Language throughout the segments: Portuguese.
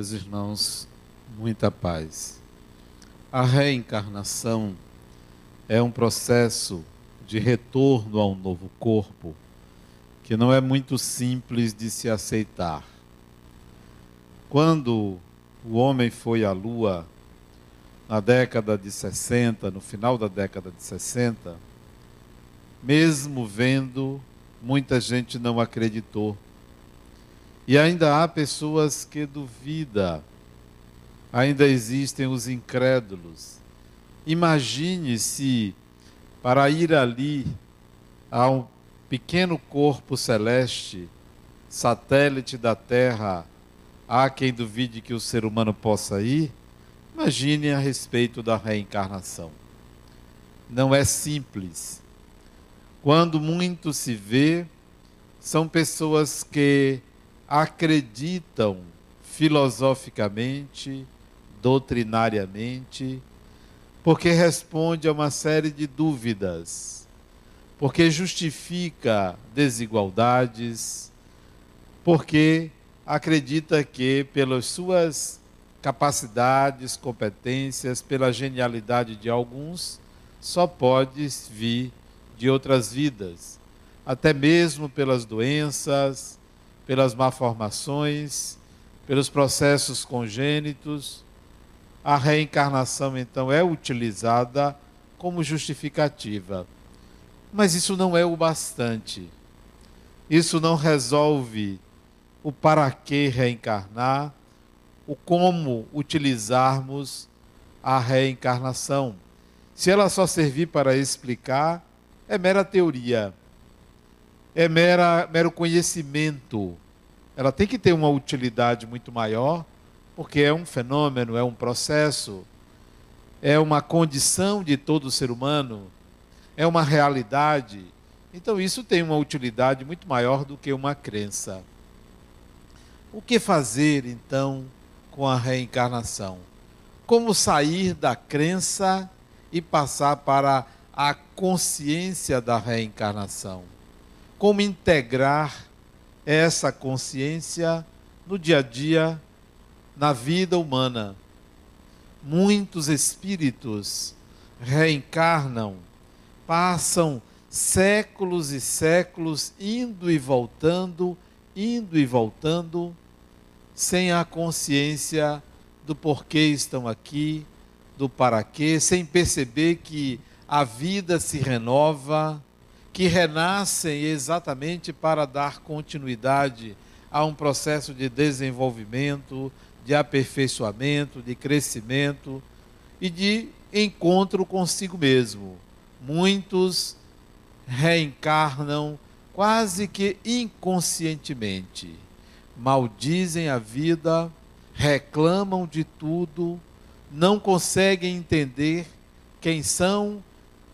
Meus irmãos, muita paz. A reencarnação é um processo de retorno a um novo corpo que não é muito simples de se aceitar. Quando o homem foi à Lua, na década de 60, no final da década de 60, mesmo vendo, muita gente não acreditou. E ainda há pessoas que duvidam, ainda existem os incrédulos. Imagine se, para ir ali, a um pequeno corpo celeste, satélite da Terra, há quem duvide que o ser humano possa ir? Imagine a respeito da reencarnação. Não é simples. Quando muito se vê, são pessoas que acreditam filosoficamente, doutrinariamente, porque responde a uma série de dúvidas porque justifica desigualdades, porque acredita que, pelas suas capacidades, competências, pela genialidade de alguns, só pode vir de outras vidas, até mesmo pelas doenças, pelas malformações, pelos processos congênitos. A reencarnação, então, é utilizada como justificativa. Mas isso não é o bastante. Isso não resolve o para que reencarnar, o como utilizarmos a reencarnação. Se ela só servir para explicar, é mera teoria, é mera, mero conhecimento. Ela tem que ter uma utilidade muito maior, porque é um fenômeno, é um processo, é uma condição de todo ser humano é uma realidade. Então isso tem uma utilidade muito maior do que uma crença. O que fazer então com a reencarnação? Como sair da crença e passar para a consciência da reencarnação? Como integrar essa consciência no dia a dia, na vida humana? Muitos espíritos reencarnam passam séculos e séculos indo e voltando, indo e voltando, sem a consciência do porquê estão aqui, do para quê, sem perceber que a vida se renova, que renascem exatamente para dar continuidade a um processo de desenvolvimento, de aperfeiçoamento, de crescimento e de encontro consigo mesmo muitos reencarnam quase que inconscientemente. Maldizem a vida, reclamam de tudo, não conseguem entender quem são,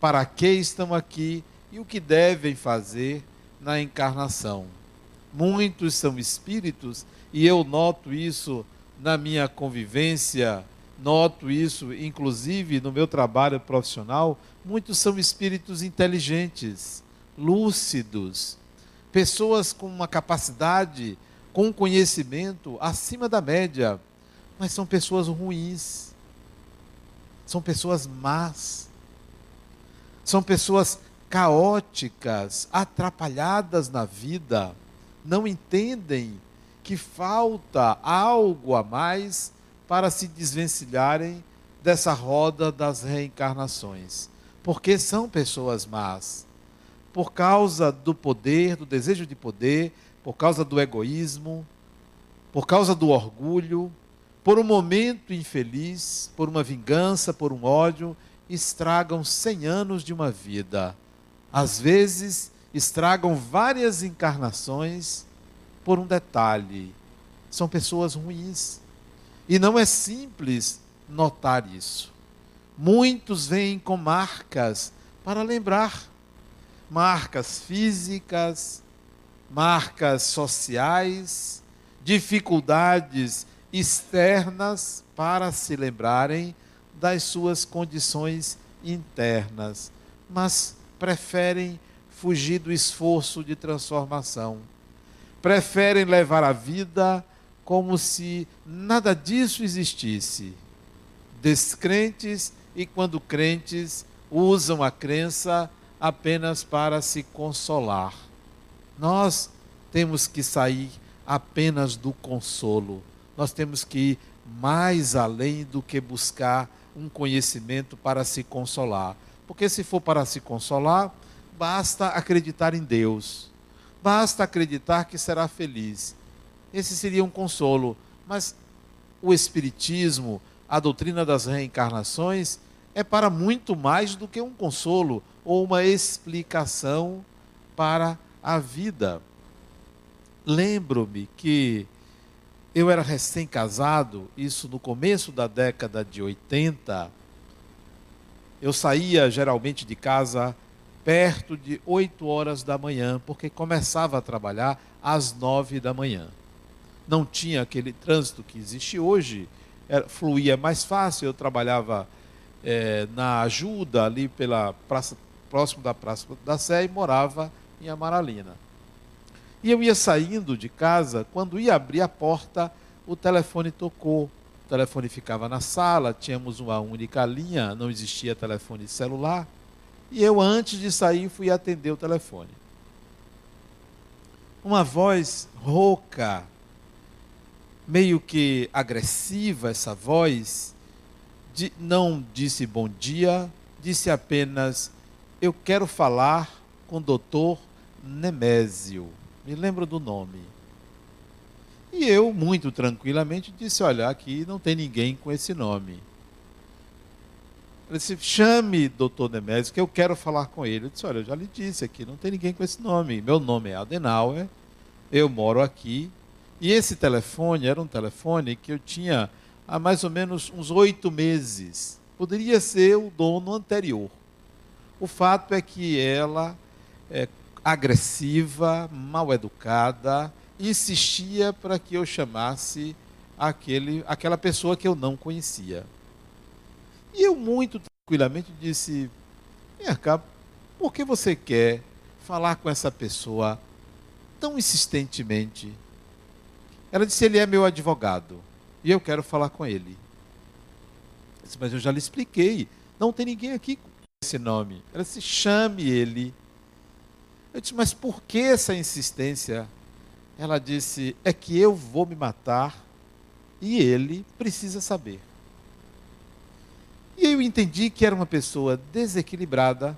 para que estão aqui e o que devem fazer na encarnação. Muitos são espíritos e eu noto isso na minha convivência noto isso, inclusive no meu trabalho profissional, muitos são espíritos inteligentes, lúcidos, pessoas com uma capacidade, com um conhecimento acima da média, mas são pessoas ruins, são pessoas más, são pessoas caóticas, atrapalhadas na vida, não entendem que falta algo a mais para se desvencilharem dessa roda das reencarnações. Porque são pessoas más. Por causa do poder, do desejo de poder, por causa do egoísmo, por causa do orgulho, por um momento infeliz, por uma vingança, por um ódio, estragam cem anos de uma vida. Às vezes, estragam várias encarnações por um detalhe. São pessoas ruins. E não é simples notar isso. Muitos vêm com marcas para lembrar marcas físicas, marcas sociais, dificuldades externas para se lembrarem das suas condições internas, mas preferem fugir do esforço de transformação. Preferem levar a vida como se nada disso existisse. Descrentes e, quando crentes, usam a crença apenas para se consolar. Nós temos que sair apenas do consolo. Nós temos que ir mais além do que buscar um conhecimento para se consolar. Porque se for para se consolar, basta acreditar em Deus. Basta acreditar que será feliz. Esse seria um consolo. Mas o Espiritismo, a doutrina das reencarnações, é para muito mais do que um consolo ou uma explicação para a vida. Lembro-me que eu era recém-casado, isso no começo da década de 80. Eu saía geralmente de casa perto de 8 horas da manhã, porque começava a trabalhar às 9 da manhã. Não tinha aquele trânsito que existe hoje, era, fluía mais fácil. Eu trabalhava é, na ajuda ali pela praça, próximo da Praça da Sé e morava em Amaralina. E eu ia saindo de casa, quando ia abrir a porta, o telefone tocou. O telefone ficava na sala, tínhamos uma única linha, não existia telefone celular. E eu, antes de sair, fui atender o telefone. Uma voz rouca, meio que agressiva, essa voz, de, não disse bom dia, disse apenas: Eu quero falar com o doutor Nemésio. Me lembro do nome. E eu, muito tranquilamente, disse: Olha, aqui não tem ninguém com esse nome. Ele disse, chame doutor Nemésio, que eu quero falar com ele. Eu disse, olha, eu já lhe disse aqui, não tem ninguém com esse nome. Meu nome é Adenauer, eu moro aqui. E esse telefone era um telefone que eu tinha há mais ou menos uns oito meses. Poderia ser o dono anterior. O fato é que ela, é agressiva, mal educada, insistia para que eu chamasse aquele, aquela pessoa que eu não conhecia. E eu, muito tranquilamente, disse: Vem por que você quer falar com essa pessoa tão insistentemente? Ela disse: Ele é meu advogado e eu quero falar com ele. Eu disse, Mas eu já lhe expliquei, não tem ninguém aqui com esse nome. Ela disse: Chame ele. Eu disse: Mas por que essa insistência? Ela disse: É que eu vou me matar e ele precisa saber. E eu entendi que era uma pessoa desequilibrada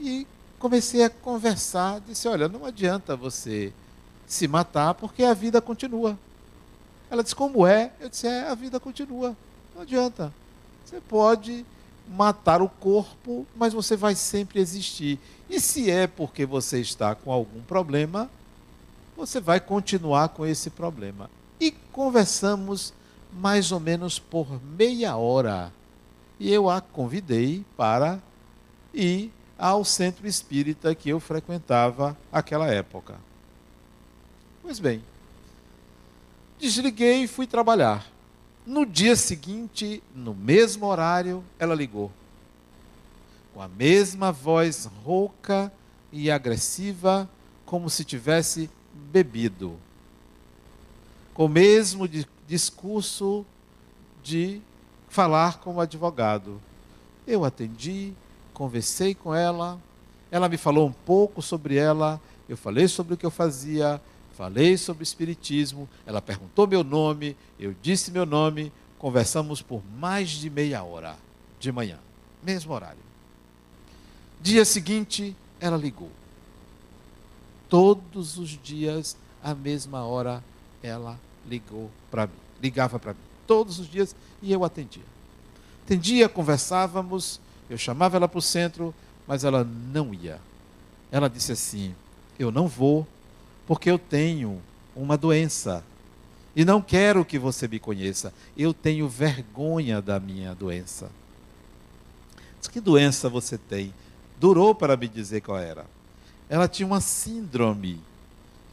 e comecei a conversar. Disse: Olha, não adianta você se matar porque a vida continua. Ela disse: Como é? Eu disse: É, a vida continua. Não adianta. Você pode matar o corpo, mas você vai sempre existir. E se é porque você está com algum problema, você vai continuar com esse problema. E conversamos mais ou menos por meia hora. E eu a convidei para ir ao centro espírita que eu frequentava aquela época. Pois bem, desliguei e fui trabalhar. No dia seguinte, no mesmo horário, ela ligou. Com a mesma voz rouca e agressiva, como se tivesse bebido. Com o mesmo discurso de falar como advogado. Eu atendi, conversei com ela, ela me falou um pouco sobre ela, eu falei sobre o que eu fazia, falei sobre o espiritismo, ela perguntou meu nome, eu disse meu nome, conversamos por mais de meia hora de manhã, mesmo horário. Dia seguinte, ela ligou. Todos os dias, à mesma hora, ela ligou para mim ligava para mim todos os dias e eu atendia. Atendia, conversávamos, eu chamava ela para o centro, mas ela não ia. Ela disse assim: Eu não vou, porque eu tenho uma doença e não quero que você me conheça. Eu tenho vergonha da minha doença. Que doença você tem? Durou para me dizer qual era. Ela tinha uma síndrome.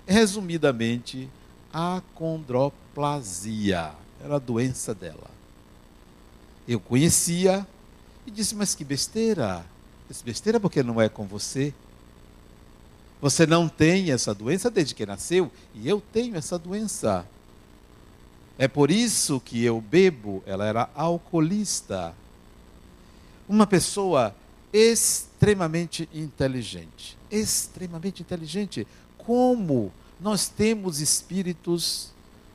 Resumidamente, acondroplasia. Era a doença dela. Eu conhecia e disse, mas que besteira. Disse, besteira porque não é com você. Você não tem essa doença desde que nasceu, e eu tenho essa doença. É por isso que eu bebo. Ela era alcoolista. Uma pessoa extremamente inteligente. Extremamente inteligente. Como nós temos espíritos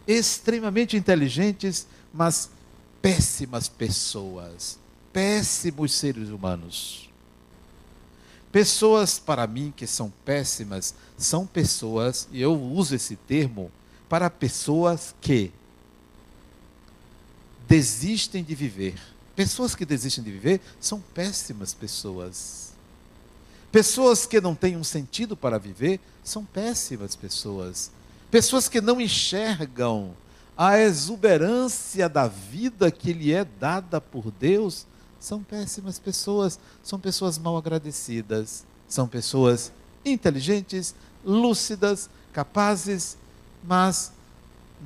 extremamente inteligentes, mas péssimas pessoas, péssimos seres humanos. Pessoas, para mim, que são péssimas, são pessoas, e eu uso esse termo, para pessoas que desistem de viver. Pessoas que desistem de viver são péssimas pessoas. Pessoas que não têm um sentido para viver são péssimas pessoas. Pessoas que não enxergam a exuberância da vida que lhe é dada por Deus são péssimas pessoas, são pessoas mal agradecidas, são pessoas inteligentes, lúcidas, capazes, mas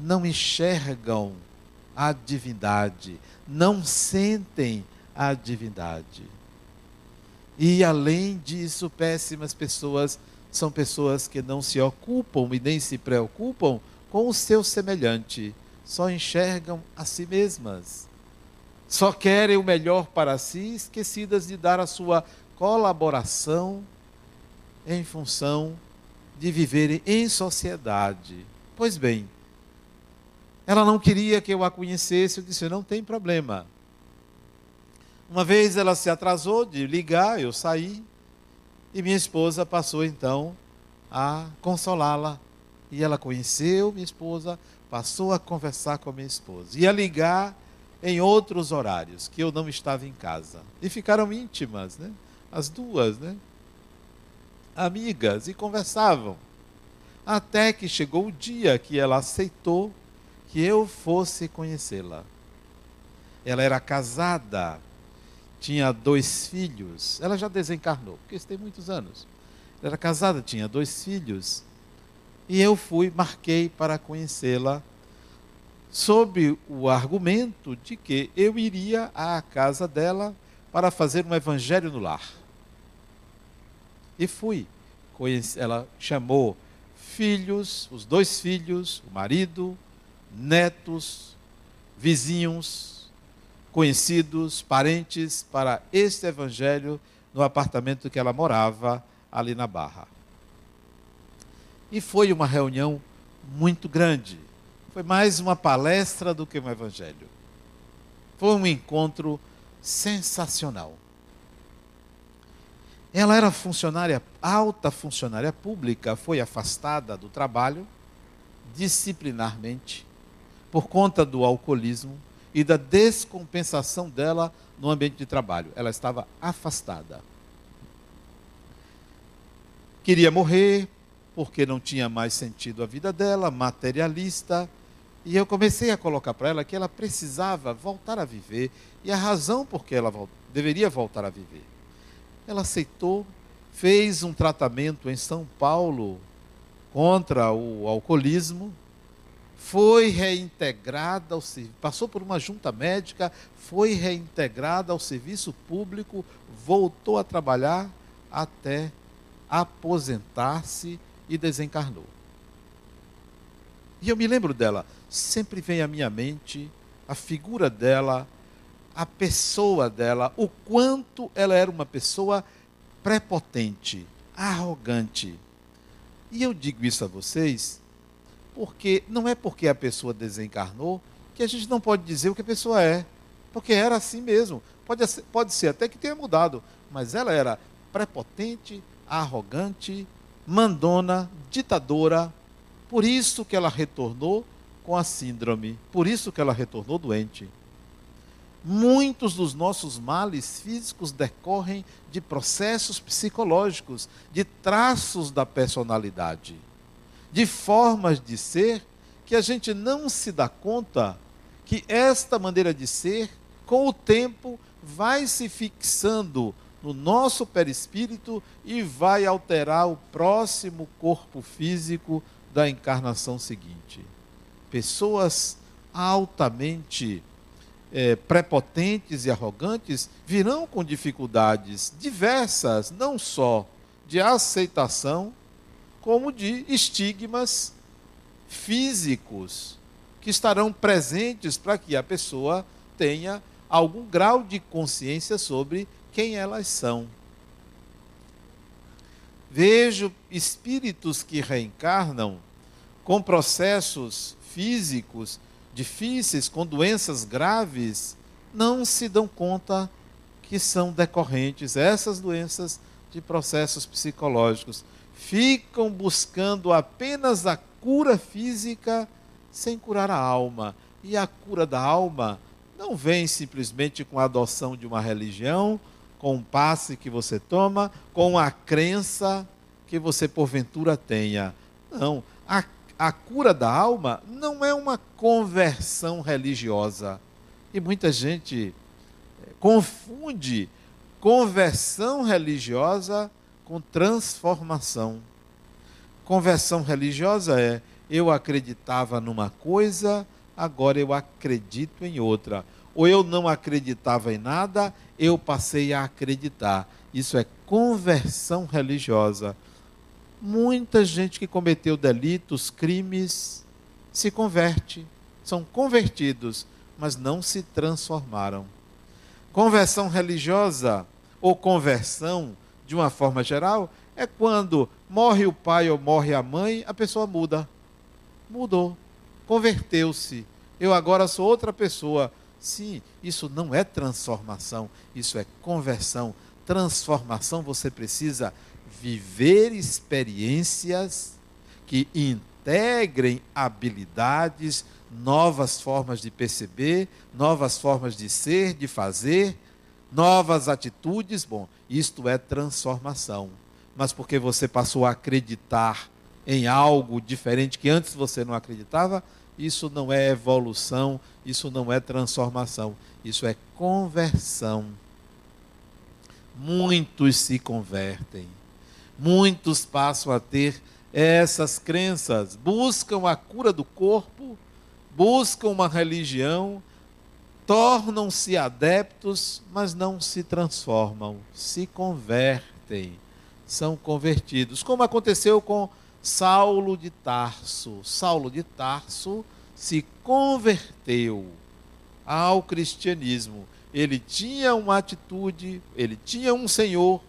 não enxergam a divindade, não sentem a divindade. E além disso, péssimas pessoas são pessoas que não se ocupam e nem se preocupam com o seu semelhante, só enxergam a si mesmas. Só querem o melhor para si, esquecidas de dar a sua colaboração em função de viverem em sociedade. Pois bem, ela não queria que eu a conhecesse, eu disse: não tem problema. Uma vez ela se atrasou de ligar, eu saí, e minha esposa passou então a consolá-la. E ela conheceu minha esposa, passou a conversar com a minha esposa. Ia ligar em outros horários, que eu não estava em casa. E ficaram íntimas, né? As duas, né? Amigas, e conversavam. Até que chegou o dia que ela aceitou que eu fosse conhecê-la. Ela era casada, tinha dois filhos. Ela já desencarnou, porque isso tem muitos anos. Ela era casada, tinha dois filhos. E eu fui, marquei para conhecê-la, sob o argumento de que eu iria à casa dela para fazer um evangelho no lar. E fui. Ela chamou filhos, os dois filhos, o marido, netos, vizinhos, conhecidos, parentes para este evangelho no apartamento que ela morava ali na Barra. E foi uma reunião muito grande. Foi mais uma palestra do que um evangelho. Foi um encontro sensacional. Ela era funcionária, alta funcionária pública, foi afastada do trabalho disciplinarmente por conta do alcoolismo e da descompensação dela no ambiente de trabalho. Ela estava afastada. Queria morrer porque não tinha mais sentido a vida dela, materialista. E eu comecei a colocar para ela que ela precisava voltar a viver e a razão por que ela deveria voltar a viver. Ela aceitou, fez um tratamento em São Paulo contra o alcoolismo, foi reintegrada ao passou por uma junta médica, foi reintegrada ao serviço público, voltou a trabalhar até aposentar-se e desencarnou. E eu me lembro dela, sempre vem à minha mente a figura dela, a pessoa dela, o quanto ela era uma pessoa prepotente, arrogante. E eu digo isso a vocês porque não é porque a pessoa desencarnou que a gente não pode dizer o que a pessoa é, porque era assim mesmo. Pode, pode ser até que tenha mudado, mas ela era prepotente, arrogante, mandona, ditadora. Por isso que ela retornou com a síndrome, por isso que ela retornou doente. Muitos dos nossos males físicos decorrem de processos psicológicos, de traços da personalidade de formas de ser que a gente não se dá conta que esta maneira de ser, com o tempo, vai se fixando no nosso perispírito e vai alterar o próximo corpo físico da encarnação seguinte. Pessoas altamente é, prepotentes e arrogantes virão com dificuldades diversas, não só de aceitação como de estigmas físicos que estarão presentes para que a pessoa tenha algum grau de consciência sobre quem elas são. Vejo espíritos que reencarnam com processos físicos difíceis, com doenças graves, não se dão conta que são decorrentes essas doenças de processos psicológicos. Ficam buscando apenas a cura física sem curar a alma. E a cura da alma não vem simplesmente com a adoção de uma religião, com um passe que você toma, com a crença que você porventura tenha. Não, a, a cura da alma não é uma conversão religiosa. E muita gente eh, confunde conversão religiosa com transformação. Conversão religiosa é eu acreditava numa coisa, agora eu acredito em outra. Ou eu não acreditava em nada, eu passei a acreditar. Isso é conversão religiosa. Muita gente que cometeu delitos, crimes, se converte, são convertidos, mas não se transformaram. Conversão religiosa ou conversão, de uma forma geral, é quando morre o pai ou morre a mãe, a pessoa muda. Mudou converteu-se. Eu agora sou outra pessoa. Sim, isso não é transformação, isso é conversão. Transformação você precisa viver experiências que integrem habilidades, novas formas de perceber, novas formas de ser, de fazer, novas atitudes. Bom, isto é transformação. Mas porque você passou a acreditar em algo diferente que antes você não acreditava, isso não é evolução, isso não é transformação, isso é conversão. Muitos se convertem, muitos passam a ter essas crenças, buscam a cura do corpo, buscam uma religião, tornam-se adeptos, mas não se transformam, se convertem, são convertidos, como aconteceu com Saulo de Tarso. Saulo de Tarso se converteu ao cristianismo. Ele tinha uma atitude, ele tinha um Senhor,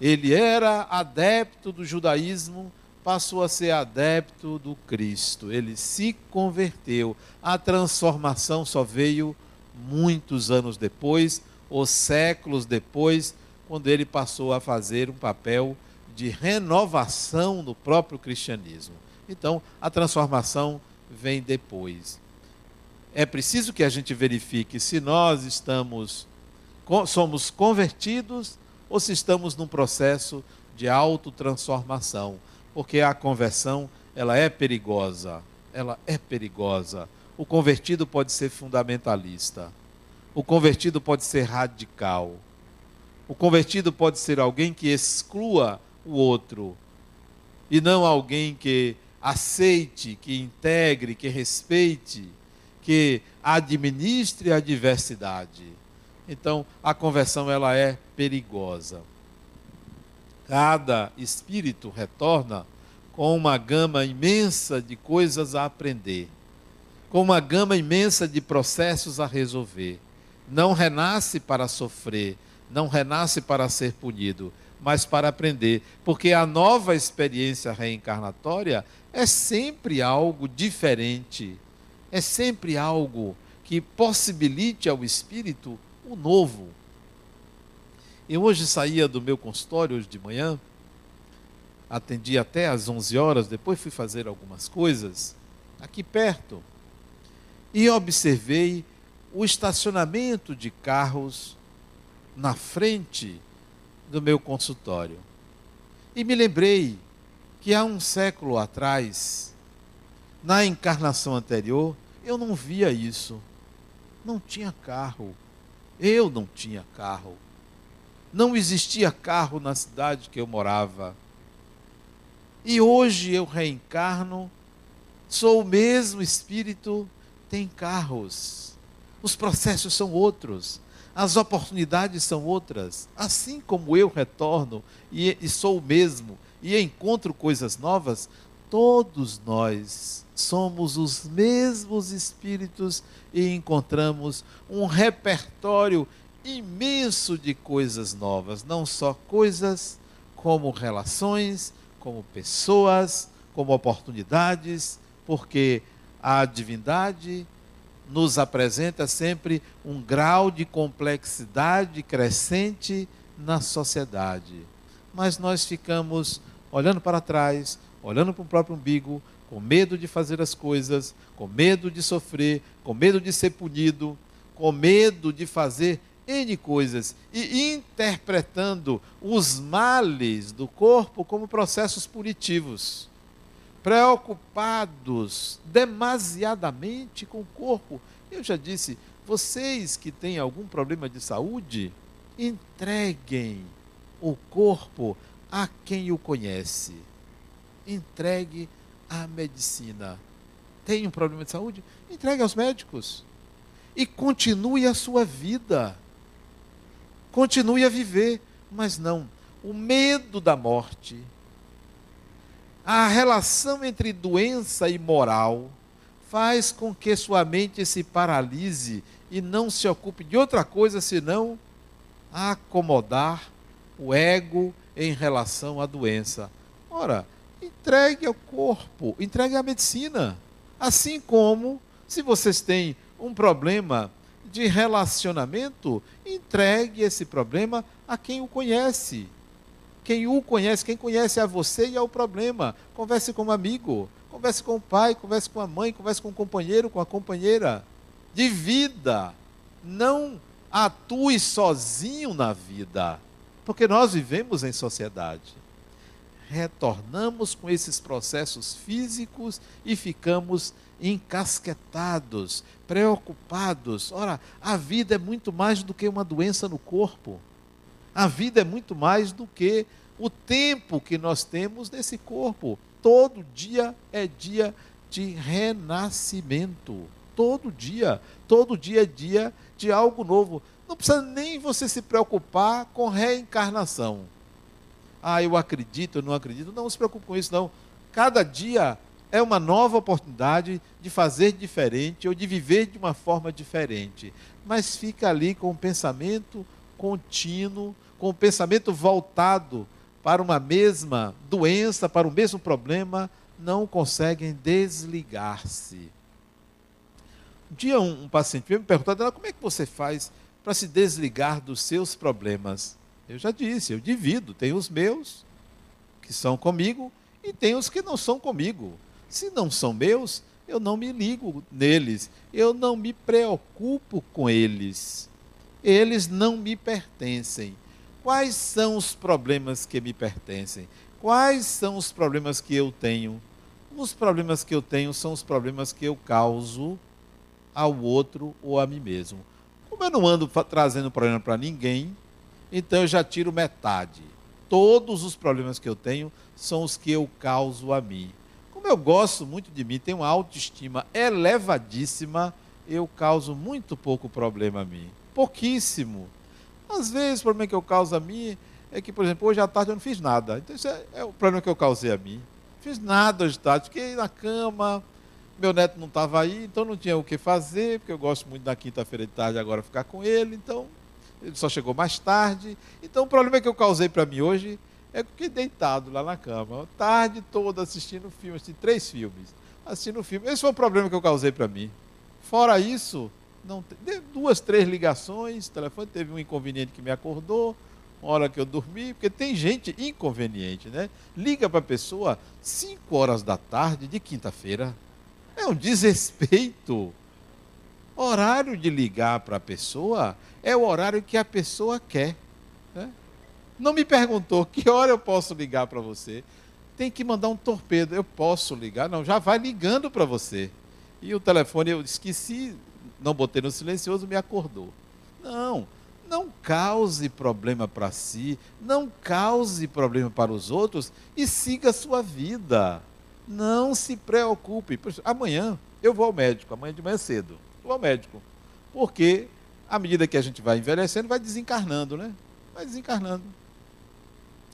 ele era adepto do judaísmo, passou a ser adepto do Cristo. Ele se converteu. A transformação só veio muitos anos depois, ou séculos depois, quando ele passou a fazer um papel de renovação do próprio cristianismo. Então, a transformação vem depois. É preciso que a gente verifique se nós estamos somos convertidos ou se estamos num processo de autotransformação, porque a conversão, ela é perigosa. Ela é perigosa. O convertido pode ser fundamentalista. O convertido pode ser radical. O convertido pode ser alguém que exclua o outro e não alguém que aceite, que integre, que respeite, que administre a diversidade. Então, a conversão ela é perigosa. Cada espírito retorna com uma gama imensa de coisas a aprender, com uma gama imensa de processos a resolver. Não renasce para sofrer, não renasce para ser punido, mas para aprender, porque a nova experiência reencarnatória é sempre algo diferente, é sempre algo que possibilite ao espírito o novo. Eu hoje saía do meu consultório hoje de manhã, atendi até às 11 horas, depois fui fazer algumas coisas aqui perto e observei o estacionamento de carros na frente do meu consultório. E me lembrei que há um século atrás, na encarnação anterior, eu não via isso. Não tinha carro. Eu não tinha carro. Não existia carro na cidade que eu morava. E hoje eu reencarno, sou o mesmo espírito, tem carros. Os processos são outros as oportunidades são outras. Assim como eu retorno e, e sou o mesmo, e encontro coisas novas, todos nós somos os mesmos espíritos e encontramos um repertório imenso de coisas novas, não só coisas como relações, como pessoas, como oportunidades, porque a divindade nos apresenta sempre um grau de complexidade crescente na sociedade. Mas nós ficamos olhando para trás, olhando para o próprio umbigo, com medo de fazer as coisas, com medo de sofrer, com medo de ser punido, com medo de fazer N coisas e interpretando os males do corpo como processos punitivos, preocupados demasiadamente com o corpo. Eu já disse, vocês que têm algum problema de saúde, entreguem o corpo a quem o conhece. Entregue à medicina. Tem um problema de saúde? Entregue aos médicos. E continue a sua vida continue a viver, mas não. O medo da morte, a relação entre doença e moral, faz com que sua mente se paralise e não se ocupe de outra coisa senão acomodar o ego em relação à doença. Ora, entregue ao corpo, entregue à medicina. Assim como, se vocês têm um problema de relacionamento, entregue esse problema a quem o conhece. Quem o conhece, quem conhece a você e ao problema. Converse com um amigo, converse com o pai, converse com a mãe, converse com o companheiro, com a companheira. De vida. Não atue sozinho na vida. Porque nós vivemos em sociedade. Retornamos com esses processos físicos e ficamos encasquetados, preocupados. Ora, a vida é muito mais do que uma doença no corpo. A vida é muito mais do que o tempo que nós temos nesse corpo. Todo dia é dia de renascimento. Todo dia. Todo dia é dia de algo novo. Não precisa nem você se preocupar com reencarnação. Ah, eu acredito, eu não acredito. Não, se preocupe com isso, não. Cada dia é uma nova oportunidade de fazer diferente ou de viver de uma forma diferente. Mas fica ali com o pensamento contínuo, com o pensamento voltado para uma mesma doença, para o mesmo problema, não conseguem desligar-se. Um dia um, um paciente me perguntou, como é que você faz para se desligar dos seus problemas? Eu já disse, eu divido, tem os meus, que são comigo, e tem os que não são comigo. Se não são meus, eu não me ligo neles, eu não me preocupo com eles. Eles não me pertencem. Quais são os problemas que me pertencem? Quais são os problemas que eu tenho? Os problemas que eu tenho são os problemas que eu causo ao outro ou a mim mesmo. Como eu não ando trazendo problema para ninguém, então eu já tiro metade. Todos os problemas que eu tenho são os que eu causo a mim. Como eu gosto muito de mim, tenho uma autoestima elevadíssima, eu causo muito pouco problema a mim. Pouquíssimo. Às vezes, o problema que eu causo a mim é que, por exemplo, hoje à tarde eu não fiz nada. Então, isso é, é o problema que eu causei a mim. Fiz nada hoje à tarde. Fiquei na cama, meu neto não estava aí, então não tinha o que fazer, porque eu gosto muito da quinta-feira de tarde agora ficar com ele, então ele só chegou mais tarde. Então, o problema que eu causei para mim hoje é que fiquei deitado lá na cama, tarde toda assistindo filme, assisti três filmes, assistindo filme. Esse foi o problema que eu causei para mim. Fora isso, não duas, três ligações, telefone teve um inconveniente que me acordou, uma hora que eu dormi, porque tem gente inconveniente, né? Liga para a pessoa 5 horas da tarde de quinta-feira. É um desrespeito. Horário de ligar para a pessoa é o horário que a pessoa quer. Né? Não me perguntou que hora eu posso ligar para você. Tem que mandar um torpedo. Eu posso ligar? Não, já vai ligando para você. E o telefone eu esqueci, não botei no silencioso, me acordou. Não, não cause problema para si, não cause problema para os outros e siga a sua vida. Não se preocupe. Amanhã eu vou ao médico, amanhã de manhã cedo. Vou ao médico. Porque à medida que a gente vai envelhecendo, vai desencarnando, né? Vai desencarnando.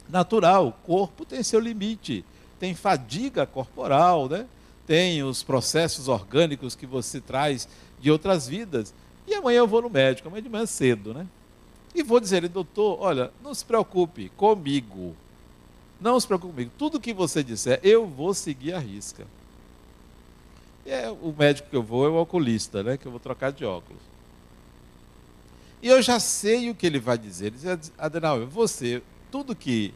natural. O corpo tem seu limite, tem fadiga corporal, né? Tem os processos orgânicos que você traz de outras vidas. E amanhã eu vou no médico, amanhã de manhã cedo, né? E vou dizer, doutor, olha, não se preocupe comigo. Não se preocupe comigo. Tudo que você disser, eu vou seguir a risca. E é, o médico que eu vou é o oculista, né? Que eu vou trocar de óculos. E eu já sei o que ele vai dizer. Ele diz, Adenauer, você, tudo que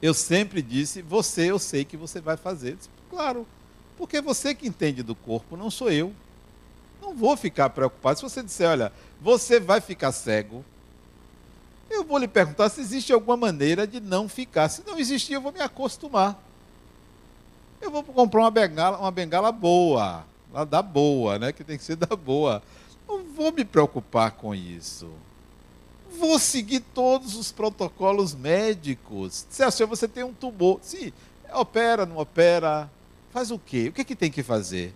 eu sempre disse, você eu sei que você vai fazer. Disse, claro, porque você que entende do corpo, não sou eu. Não vou ficar preocupado. Se você disser, olha, você vai ficar cego, eu vou lhe perguntar se existe alguma maneira de não ficar. Se não existir, eu vou me acostumar. Eu vou comprar uma bengala, uma bengala boa, lá da boa, né? Que tem que ser da boa. Não vou me preocupar com isso. Vou seguir todos os protocolos médicos. Se assim, você tem um tumor, sim, opera, não opera, faz o quê? O que, é que tem que fazer?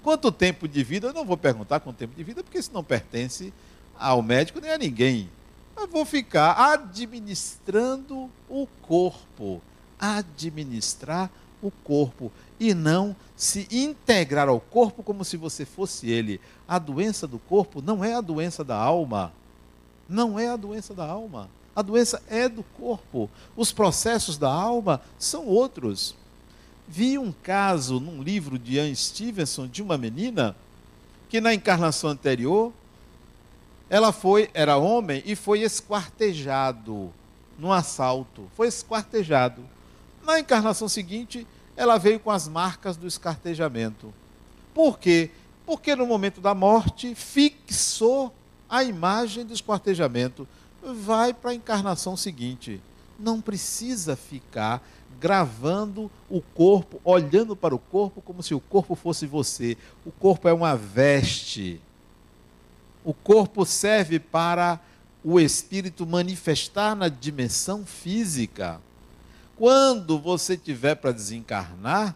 Quanto tempo de vida? Eu não vou perguntar quanto tempo de vida, porque isso não pertence ao médico nem a ninguém. Mas vou ficar administrando o corpo. Administrar o corpo e não se integrar ao corpo como se você fosse ele. A doença do corpo não é a doença da alma. Não é a doença da alma. A doença é do corpo. Os processos da alma são outros. Vi um caso num livro de Ian Stevenson de uma menina que na encarnação anterior ela foi, era homem e foi esquartejado num assalto. Foi esquartejado. Na encarnação seguinte, ela veio com as marcas do escartejamento. Por quê? Porque no momento da morte fixou a imagem do esquartejamento. Vai para a encarnação seguinte. Não precisa ficar gravando o corpo, olhando para o corpo como se o corpo fosse você. O corpo é uma veste. O corpo serve para o espírito manifestar na dimensão física. Quando você tiver para desencarnar,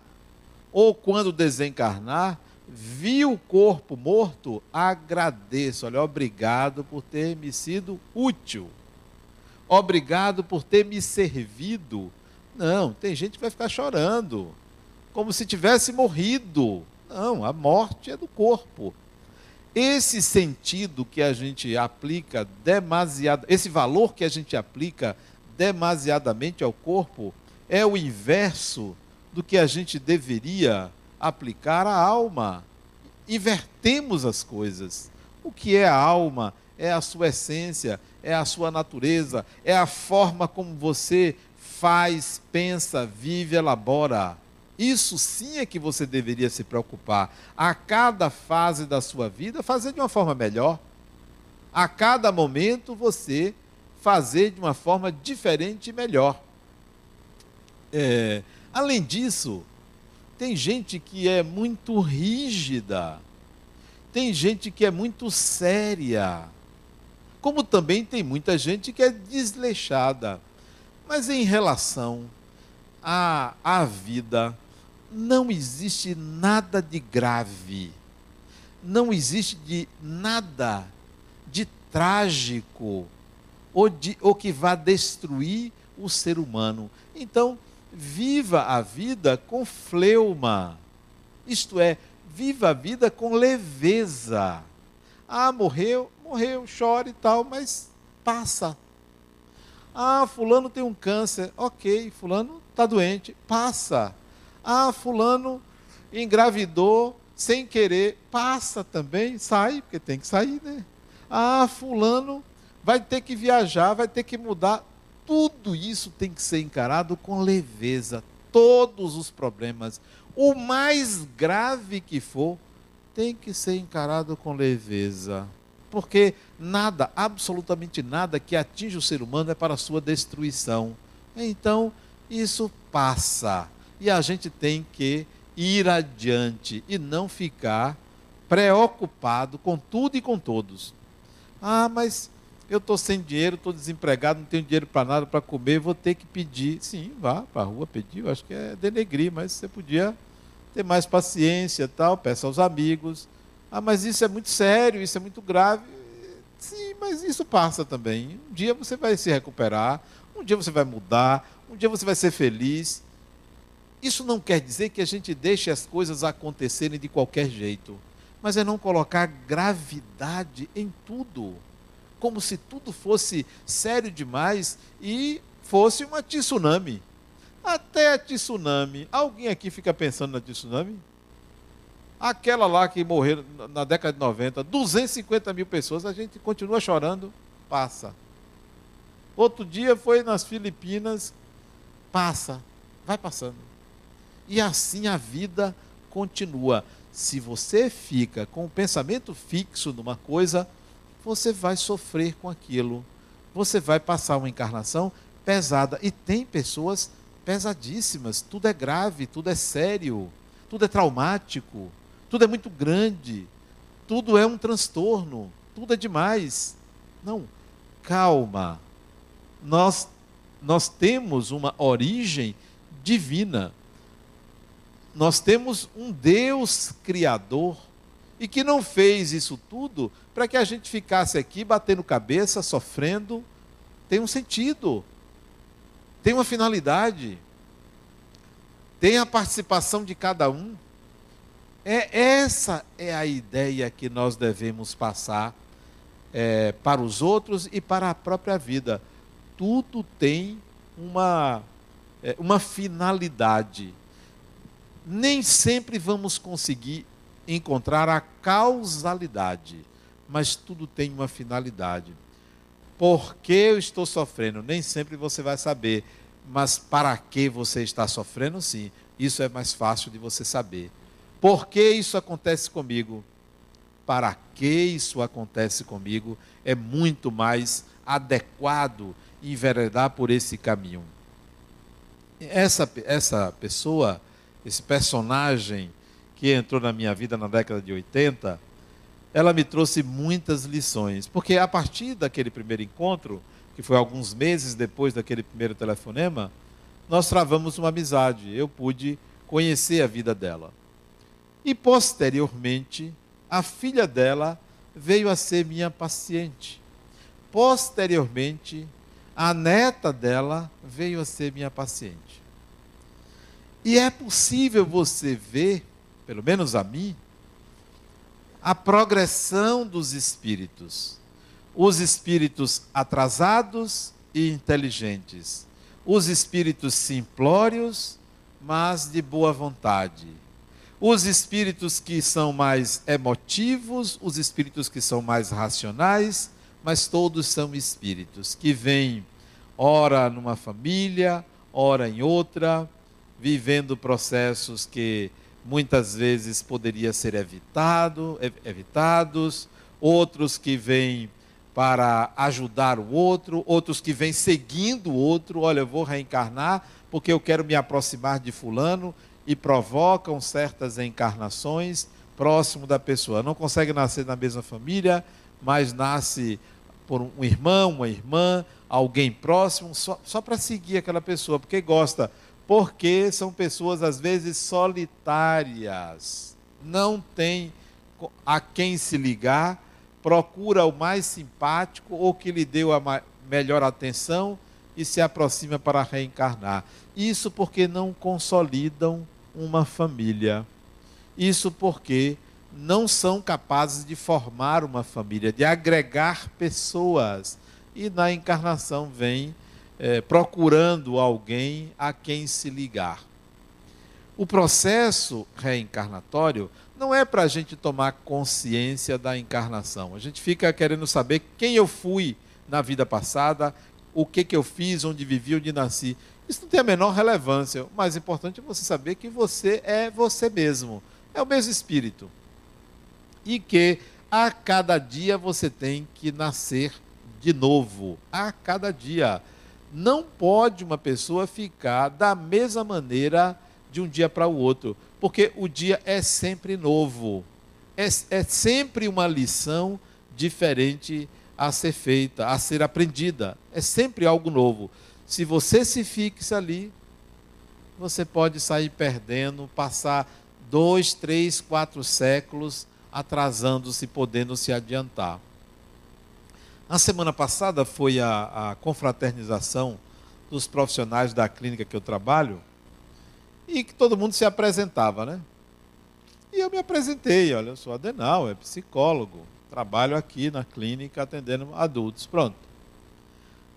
ou quando desencarnar, viu o corpo morto, agradeço. Olha, obrigado por ter me sido útil. Obrigado por ter me servido. Não, tem gente que vai ficar chorando, como se tivesse morrido. Não, a morte é do corpo. Esse sentido que a gente aplica demasiado, esse valor que a gente aplica demasiadamente ao corpo é o inverso do que a gente deveria aplicar à alma. Invertemos as coisas. O que é a alma? É a sua essência, é a sua natureza, é a forma como você faz, pensa, vive, elabora. Isso sim é que você deveria se preocupar. A cada fase da sua vida, fazer de uma forma melhor. A cada momento, você fazer de uma forma diferente e melhor. É, além disso, tem gente que é muito rígida, tem gente que é muito séria, como também tem muita gente que é desleixada. Mas em relação à, à vida, não existe nada de grave, não existe de nada de trágico ou, de, ou que vá destruir o ser humano. Então, viva a vida com fleuma, isto é, viva a vida com leveza. Ah, morreu, morreu, chora e tal, mas passa. Ah, fulano tem um câncer, ok, fulano está doente, passa. Ah, fulano engravidou sem querer, passa também, sai, porque tem que sair, né? Ah, fulano vai ter que viajar, vai ter que mudar. Tudo isso tem que ser encarado com leveza. Todos os problemas, o mais grave que for, tem que ser encarado com leveza. Porque nada, absolutamente nada que atinge o ser humano é para a sua destruição. Então, isso passa. E a gente tem que ir adiante e não ficar preocupado com tudo e com todos. Ah, mas eu estou sem dinheiro, estou desempregado, não tenho dinheiro para nada, para comer, vou ter que pedir. Sim, vá para a rua pedir, eu acho que é denegrir, mas você podia ter mais paciência tal, peça aos amigos. Ah, mas isso é muito sério, isso é muito grave. Sim, mas isso passa também. Um dia você vai se recuperar, um dia você vai mudar, um dia você vai ser feliz. Isso não quer dizer que a gente deixe as coisas acontecerem de qualquer jeito, mas é não colocar gravidade em tudo, como se tudo fosse sério demais e fosse uma tsunami. Até a tsunami. Alguém aqui fica pensando na tsunami? Aquela lá que morreu na década de 90, 250 mil pessoas, a gente continua chorando, passa. Outro dia foi nas Filipinas, passa, vai passando. E assim a vida continua. Se você fica com o pensamento fixo numa coisa, você vai sofrer com aquilo. Você vai passar uma encarnação pesada. E tem pessoas pesadíssimas. Tudo é grave, tudo é sério, tudo é traumático, tudo é muito grande, tudo é um transtorno, tudo é demais. Não, calma. Nós nós temos uma origem divina. Nós temos um Deus criador e que não fez isso tudo para que a gente ficasse aqui batendo cabeça, sofrendo. Tem um sentido, tem uma finalidade, tem a participação de cada um. É essa é a ideia que nós devemos passar é, para os outros e para a própria vida tudo tem uma, é, uma finalidade. Nem sempre vamos conseguir encontrar a causalidade, mas tudo tem uma finalidade. Por que eu estou sofrendo? Nem sempre você vai saber, mas para que você está sofrendo, sim. Isso é mais fácil de você saber. Por que isso acontece comigo? Para que isso acontece comigo é muito mais adequado enveredar por esse caminho. Essa, essa pessoa, esse personagem que entrou na minha vida na década de 80, ela me trouxe muitas lições. Porque a partir daquele primeiro encontro, que foi alguns meses depois daquele primeiro telefonema, nós travamos uma amizade. Eu pude conhecer a vida dela. E posteriormente, a filha dela veio a ser minha paciente. Posteriormente, a neta dela veio a ser minha paciente. E é possível você ver, pelo menos a mim, a progressão dos espíritos. Os espíritos atrasados e inteligentes. Os espíritos simplórios, mas de boa vontade. Os espíritos que são mais emotivos, os espíritos que são mais racionais, mas todos são espíritos que vêm, ora numa família, ora em outra, vivendo processos que muitas vezes poderia ser evitado, evitados, outros que vêm para ajudar o outro, outros que vêm seguindo o outro, olha, eu vou reencarnar porque eu quero me aproximar de fulano e provocam certas encarnações próximo da pessoa. Não consegue nascer na mesma família, mas nasce por um irmão, uma irmã, alguém próximo, só, só para seguir aquela pessoa, porque gosta. Porque são pessoas, às vezes, solitárias. Não tem a quem se ligar, procura o mais simpático ou que lhe deu a melhor atenção e se aproxima para reencarnar. Isso porque não consolidam uma família. Isso porque não são capazes de formar uma família, de agregar pessoas. E na encarnação vem é, procurando alguém a quem se ligar. O processo reencarnatório não é para a gente tomar consciência da encarnação. A gente fica querendo saber quem eu fui na vida passada, o que, que eu fiz, onde vivi, onde nasci. Isso não tem a menor relevância. O mais importante é você saber que você é você mesmo. É o mesmo espírito e que a cada dia você tem que nascer de novo. A cada dia. Não pode uma pessoa ficar da mesma maneira de um dia para o outro, porque o dia é sempre novo. É, é sempre uma lição diferente a ser feita, a ser aprendida. É sempre algo novo. Se você se fixa ali, você pode sair perdendo, passar dois, três, quatro séculos atrasando-se, podendo se adiantar. A semana passada foi a, a confraternização dos profissionais da clínica que eu trabalho e que todo mundo se apresentava, né? E eu me apresentei, olha, eu sou Adenal, é psicólogo, trabalho aqui na clínica atendendo adultos, pronto.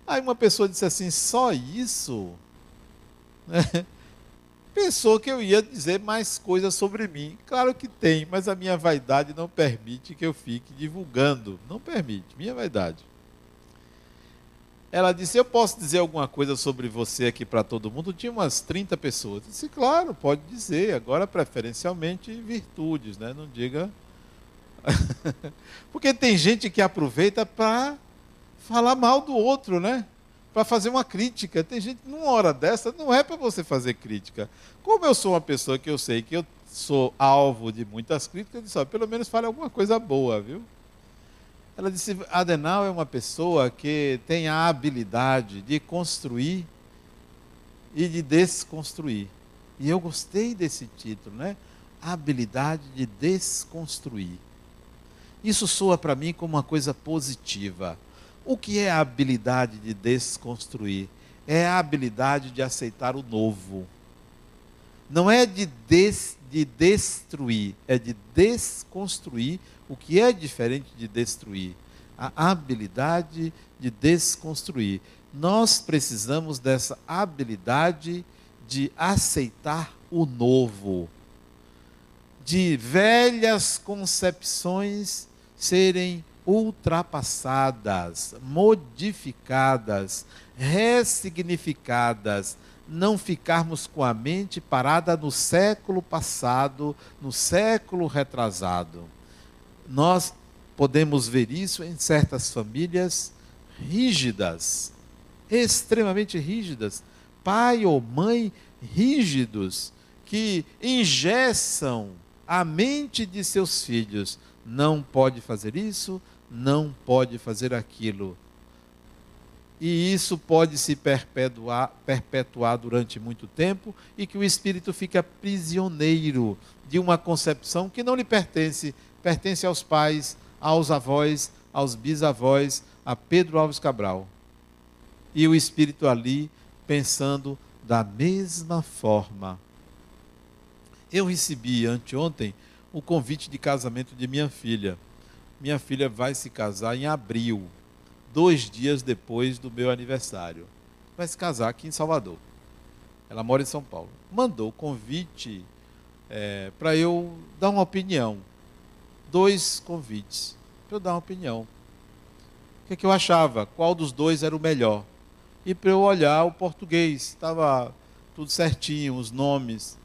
Aí uma pessoa disse assim, só isso? Né? Pensou que eu ia dizer mais coisas sobre mim. Claro que tem, mas a minha vaidade não permite que eu fique divulgando. Não permite, minha vaidade. Ela disse: Eu posso dizer alguma coisa sobre você aqui para todo mundo? Tinha umas 30 pessoas. Eu disse: Claro, pode dizer. Agora, preferencialmente, virtudes, né? Não diga. Porque tem gente que aproveita para falar mal do outro, né? Para fazer uma crítica. Tem gente, numa hora dessa, não é para você fazer crítica. Como eu sou uma pessoa que eu sei que eu sou alvo de muitas críticas, eu disse: pelo menos fale alguma coisa boa, viu? Ela disse: Adenal é uma pessoa que tem a habilidade de construir e de desconstruir. E eu gostei desse título, né? A habilidade de desconstruir. Isso soa para mim como uma coisa positiva. O que é a habilidade de desconstruir? É a habilidade de aceitar o novo. Não é de, des, de destruir, é de desconstruir o que é diferente de destruir? A habilidade de desconstruir. Nós precisamos dessa habilidade de aceitar o novo, de velhas concepções serem ultrapassadas, modificadas, ressignificadas, não ficarmos com a mente parada no século passado, no século retrasado nós podemos ver isso em certas famílias rígidas, extremamente rígidas, pai ou mãe rígidos, que engessam a mente de seus filhos. Não pode fazer isso, não pode fazer aquilo. E isso pode se perpetuar, perpetuar durante muito tempo e que o espírito fica prisioneiro de uma concepção que não lhe pertence, pertence aos pais, aos avós, aos bisavós, a Pedro Alves Cabral. E o espírito ali pensando da mesma forma. Eu recebi anteontem o convite de casamento de minha filha. Minha filha vai se casar em abril, dois dias depois do meu aniversário. Vai se casar aqui em Salvador. Ela mora em São Paulo. Mandou convite é, para eu dar uma opinião dois convites para eu dar uma opinião. O que, é que eu achava? Qual dos dois era o melhor? E para eu olhar o português, estava tudo certinho, os nomes.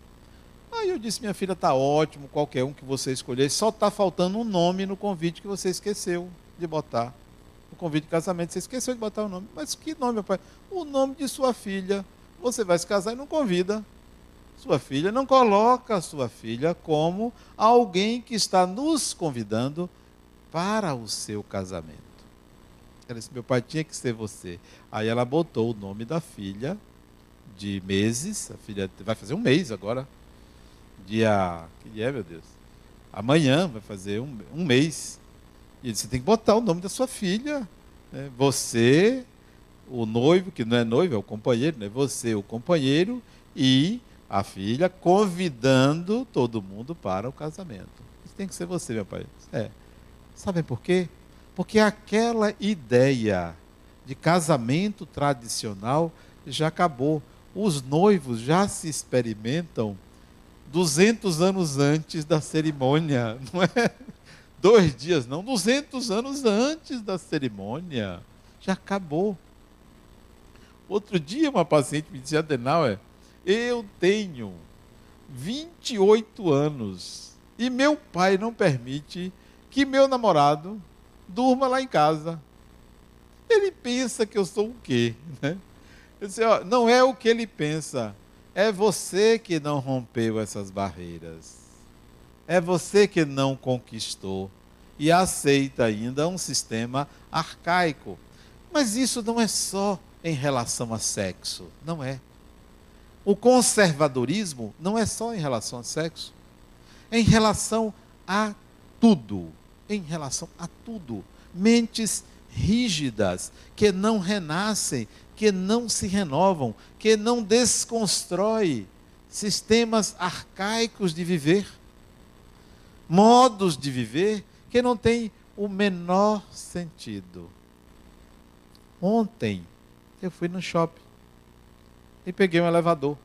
Aí eu disse: minha filha, está ótimo, qualquer um que você escolher, só está faltando um nome no convite que você esqueceu de botar. No convite de casamento, você esqueceu de botar o nome. Mas que nome, meu pai? O nome de sua filha. Você vai se casar e não convida sua filha, não coloca sua filha como alguém que está nos convidando para o seu casamento. Ela disse: Meu pai tinha que ser você. Aí ela botou o nome da filha de meses. A filha vai fazer um mês agora. Dia. Que dia é, meu Deus? Amanhã vai fazer um, um mês. E ele disse: Tem que botar o nome da sua filha. Né? Você, o noivo, que não é noivo, é o companheiro, né? Você, o companheiro, e a filha, convidando todo mundo para o casamento. Isso tem que ser você, meu pai. É. Sabem por quê? Porque aquela ideia de casamento tradicional já acabou. Os noivos já se experimentam 200 anos antes da cerimônia, não é? Dois dias, não, 200 anos antes da cerimônia. Já acabou. Outro dia, uma paciente me dizia, Adenauer, eu tenho 28 anos e meu pai não permite que meu namorado durma lá em casa. Ele pensa que eu sou o quê? Né? Eu disse, ó, não é o que ele pensa, é você que não rompeu essas barreiras. É você que não conquistou e aceita ainda um sistema arcaico. Mas isso não é só em relação a sexo, não é. O conservadorismo não é só em relação ao sexo, é em relação a tudo. Em relação a tudo. Mentes rígidas, que não renascem, que não se renovam, que não desconstrói sistemas arcaicos de viver, modos de viver que não têm o menor sentido. Ontem eu fui no shopping e peguei um elevador.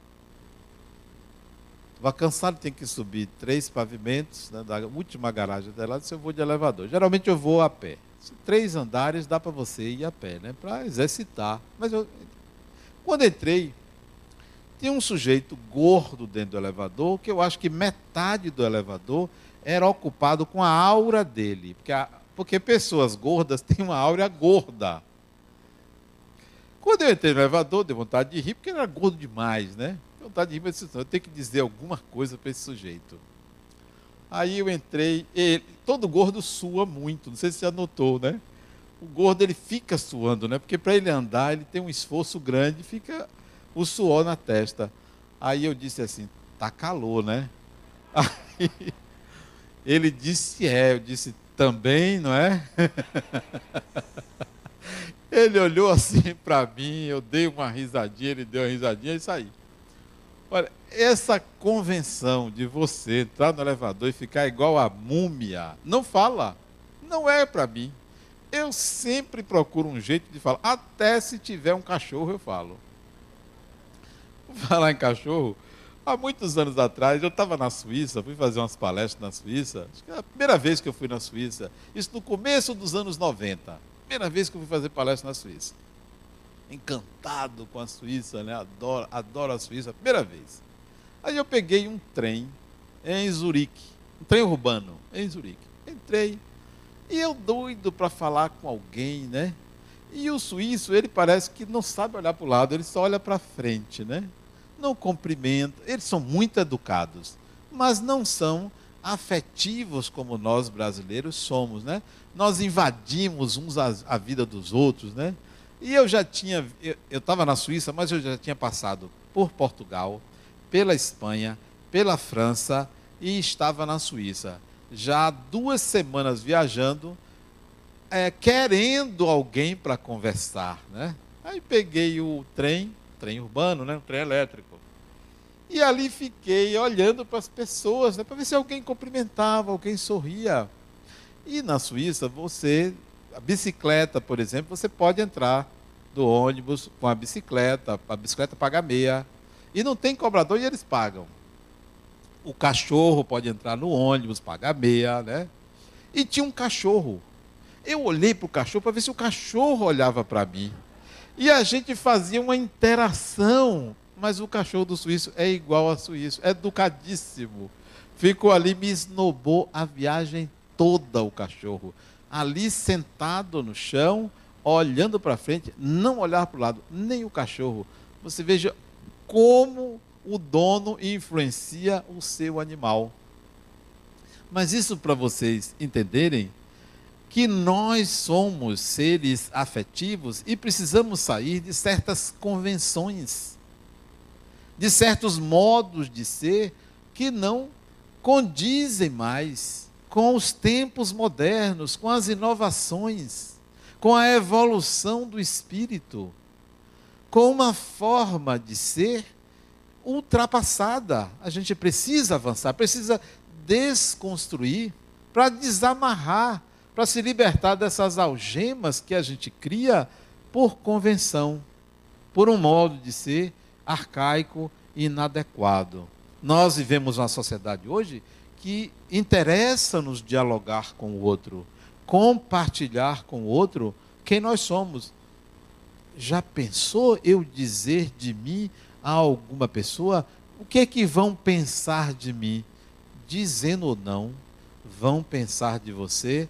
Estava cansado, tinha que subir três pavimentos, né, da última garagem até lá, disse eu vou de elevador. Geralmente eu vou a pé. Três andares dá para você ir a pé, né, para exercitar. Mas eu, quando entrei, tinha um sujeito gordo dentro do elevador, que eu acho que metade do elevador era ocupado com a aura dele. Porque, a, porque pessoas gordas têm uma aura gorda. Quando eu entrei no elevador, dei vontade de rir, porque ele era gordo demais, né? Vontade de rir, mas eu tenho que dizer alguma coisa para esse sujeito. Aí eu entrei, ele, todo gordo sua muito, não sei se você já notou, né? O gordo ele fica suando, né? Porque para ele andar, ele tem um esforço grande, fica o suor na testa. Aí eu disse assim: tá calor, né? Aí ele disse: é. Eu disse: também, não é? Ele olhou assim para mim, eu dei uma risadinha, ele deu uma risadinha e saí. Olha, essa convenção de você entrar no elevador e ficar igual a múmia, não fala. Não é para mim. Eu sempre procuro um jeito de falar. Até se tiver um cachorro, eu falo. Falar em cachorro. Há muitos anos atrás, eu estava na Suíça, fui fazer umas palestras na Suíça. Acho que é a primeira vez que eu fui na Suíça. Isso no começo dos anos 90. Primeira vez que eu fui fazer palestra na Suíça. Encantado com a Suíça, né? Adoro, adoro a Suíça, primeira vez. Aí eu peguei um trem em Zurique, um trem urbano em Zurique. Entrei e eu doido para falar com alguém, né? E o suíço, ele parece que não sabe olhar para o lado, ele só olha para frente, né? Não cumprimenta, eles são muito educados, mas não são afetivos como nós brasileiros somos, né? Nós invadimos uns a, a vida dos outros, né? E eu já tinha, eu estava na Suíça, mas eu já tinha passado por Portugal, pela Espanha, pela França e estava na Suíça. Já duas semanas viajando, é, querendo alguém para conversar, né? Aí peguei o trem, trem urbano, né? Um trem elétrico e ali fiquei olhando para as pessoas, né, para ver se alguém cumprimentava, alguém sorria. E na Suíça, você, a bicicleta, por exemplo, você pode entrar do ônibus com a bicicleta, a bicicleta paga meia. E não tem cobrador e eles pagam. O cachorro pode entrar no ônibus, paga meia, né? E tinha um cachorro. Eu olhei para o cachorro para ver se o cachorro olhava para mim. E a gente fazia uma interação mas o cachorro do suíço é igual ao suíço, é educadíssimo. Ficou ali, me esnobou a viagem toda o cachorro. Ali sentado no chão, olhando para frente, não olhar para o lado, nem o cachorro. Você veja como o dono influencia o seu animal. Mas isso para vocês entenderem que nós somos seres afetivos e precisamos sair de certas convenções de certos modos de ser que não condizem mais com os tempos modernos, com as inovações, com a evolução do espírito, com uma forma de ser ultrapassada. A gente precisa avançar, precisa desconstruir para desamarrar, para se libertar dessas algemas que a gente cria por convenção, por um modo de ser arcaico e inadequado. Nós vivemos uma sociedade hoje que interessa-nos dialogar com o outro, compartilhar com o outro quem nós somos. Já pensou eu dizer de mim a alguma pessoa o que é que vão pensar de mim? Dizendo ou não, vão pensar de você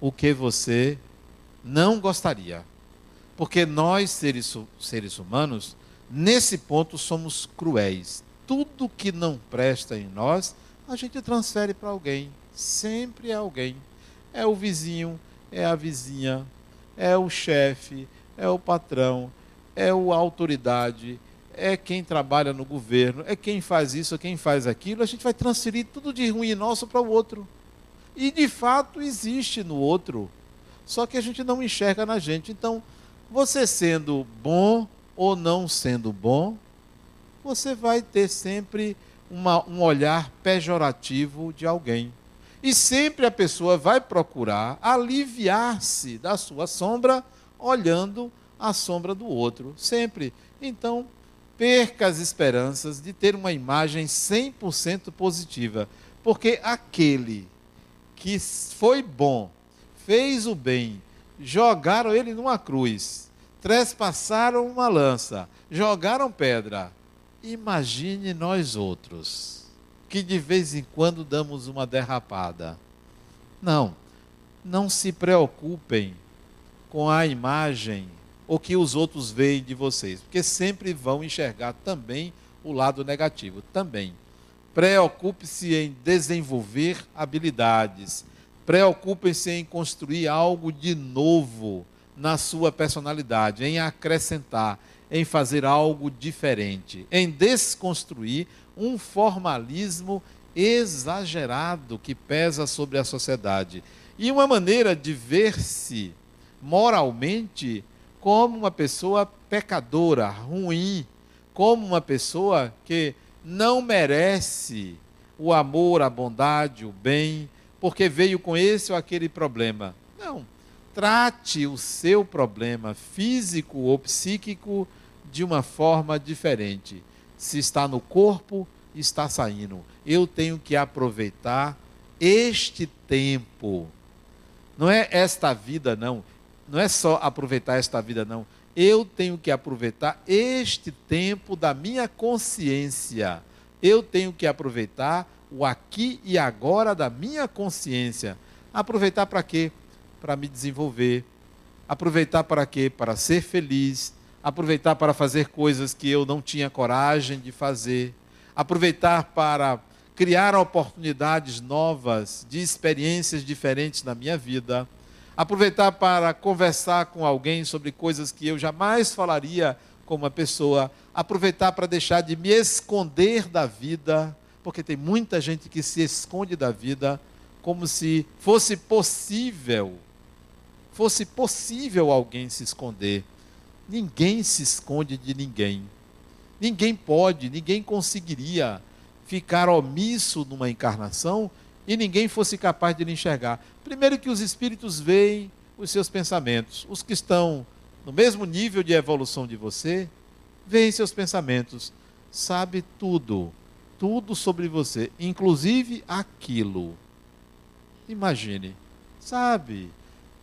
o que você não gostaria. Porque nós, seres, seres humanos, Nesse ponto somos cruéis. Tudo que não presta em nós, a gente transfere para alguém. Sempre é alguém. É o vizinho, é a vizinha, é o chefe, é o patrão, é a autoridade, é quem trabalha no governo, é quem faz isso, é quem faz aquilo. A gente vai transferir tudo de ruim nosso para o outro. E de fato existe no outro. Só que a gente não enxerga na gente. Então, você sendo bom, ou não sendo bom, você vai ter sempre uma, um olhar pejorativo de alguém. E sempre a pessoa vai procurar aliviar-se da sua sombra olhando a sombra do outro. Sempre. Então, perca as esperanças de ter uma imagem 100% positiva. Porque aquele que foi bom, fez o bem, jogaram ele numa cruz, trespassaram uma lança, jogaram pedra. Imagine nós outros, que de vez em quando damos uma derrapada. Não, não se preocupem com a imagem ou que os outros veem de vocês, porque sempre vão enxergar também o lado negativo, também. Preocupe-se em desenvolver habilidades. Preocupe-se em construir algo de novo na sua personalidade, em acrescentar, em fazer algo diferente, em desconstruir um formalismo exagerado que pesa sobre a sociedade. E uma maneira de ver-se moralmente como uma pessoa pecadora, ruim, como uma pessoa que não merece o amor, a bondade, o bem, porque veio com esse ou aquele problema. Não. Trate o seu problema físico ou psíquico de uma forma diferente. Se está no corpo, está saindo. Eu tenho que aproveitar este tempo. Não é esta vida, não. Não é só aproveitar esta vida, não eu tenho que aproveitar este tempo da minha consciência. Eu tenho que aproveitar o aqui e agora da minha consciência. Aproveitar para quê? Para me desenvolver. Aproveitar para quê? Para ser feliz. Aproveitar para fazer coisas que eu não tinha coragem de fazer. Aproveitar para criar oportunidades novas, de experiências diferentes na minha vida aproveitar para conversar com alguém sobre coisas que eu jamais falaria com uma pessoa, aproveitar para deixar de me esconder da vida, porque tem muita gente que se esconde da vida como se fosse possível, fosse possível alguém se esconder. Ninguém se esconde de ninguém. Ninguém pode, ninguém conseguiria ficar omisso numa encarnação e ninguém fosse capaz de lhe enxergar. Primeiro, que os espíritos veem os seus pensamentos. Os que estão no mesmo nível de evolução de você, veem seus pensamentos, sabe tudo, tudo sobre você, inclusive aquilo. Imagine, sabe?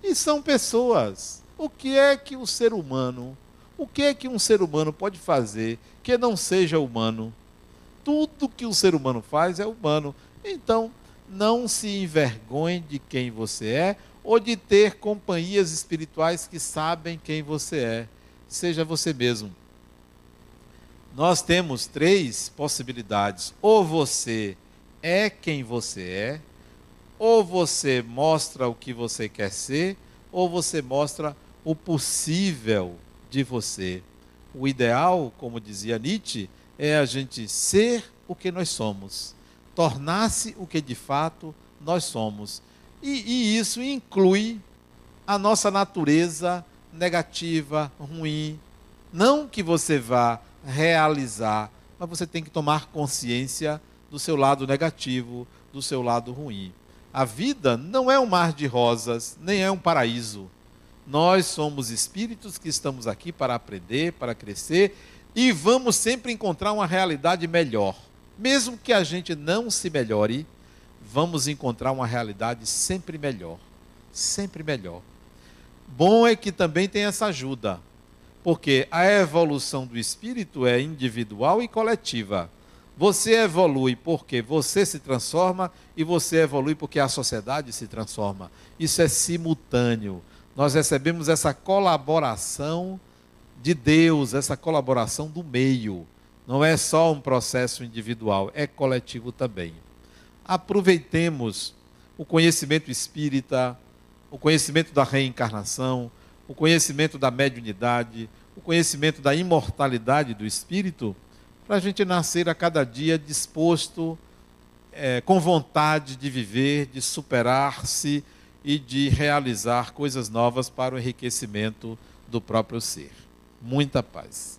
E são pessoas. O que é que o ser humano, o que é que um ser humano pode fazer que não seja humano? Tudo que o ser humano faz é humano. Então, não se envergonhe de quem você é ou de ter companhias espirituais que sabem quem você é. Seja você mesmo. Nós temos três possibilidades: ou você é quem você é, ou você mostra o que você quer ser, ou você mostra o possível de você. O ideal, como dizia Nietzsche, é a gente ser o que nós somos tornar-se o que de fato nós somos. E, e, isso inclui a nossa natureza negativa, ruim. Não que você vá realizar, mas você tem que tomar consciência do seu lado negativo, do seu lado ruim. A vida não é um mar de rosas, nem é um paraíso. Nós somos espíritos que estamos aqui para aprender, para crescer e vamos sempre encontrar uma realidade melhor mesmo que a gente não se melhore, vamos encontrar uma realidade sempre melhor. Sempre melhor. Bom é que também tem essa ajuda, porque a evolução do espírito é individual e coletiva. Você evolui porque você se transforma e você evolui porque a sociedade se transforma. Isso é simultâneo. Nós recebemos essa colaboração de Deus, essa colaboração do meio. Não é só um processo individual, é coletivo também. Aproveitemos o conhecimento espírita, o conhecimento da reencarnação, o conhecimento da mediunidade, o conhecimento da imortalidade do espírito, para a gente nascer a cada dia disposto, é, com vontade de viver, de superar-se e de realizar coisas novas para o enriquecimento do próprio ser. Muita paz.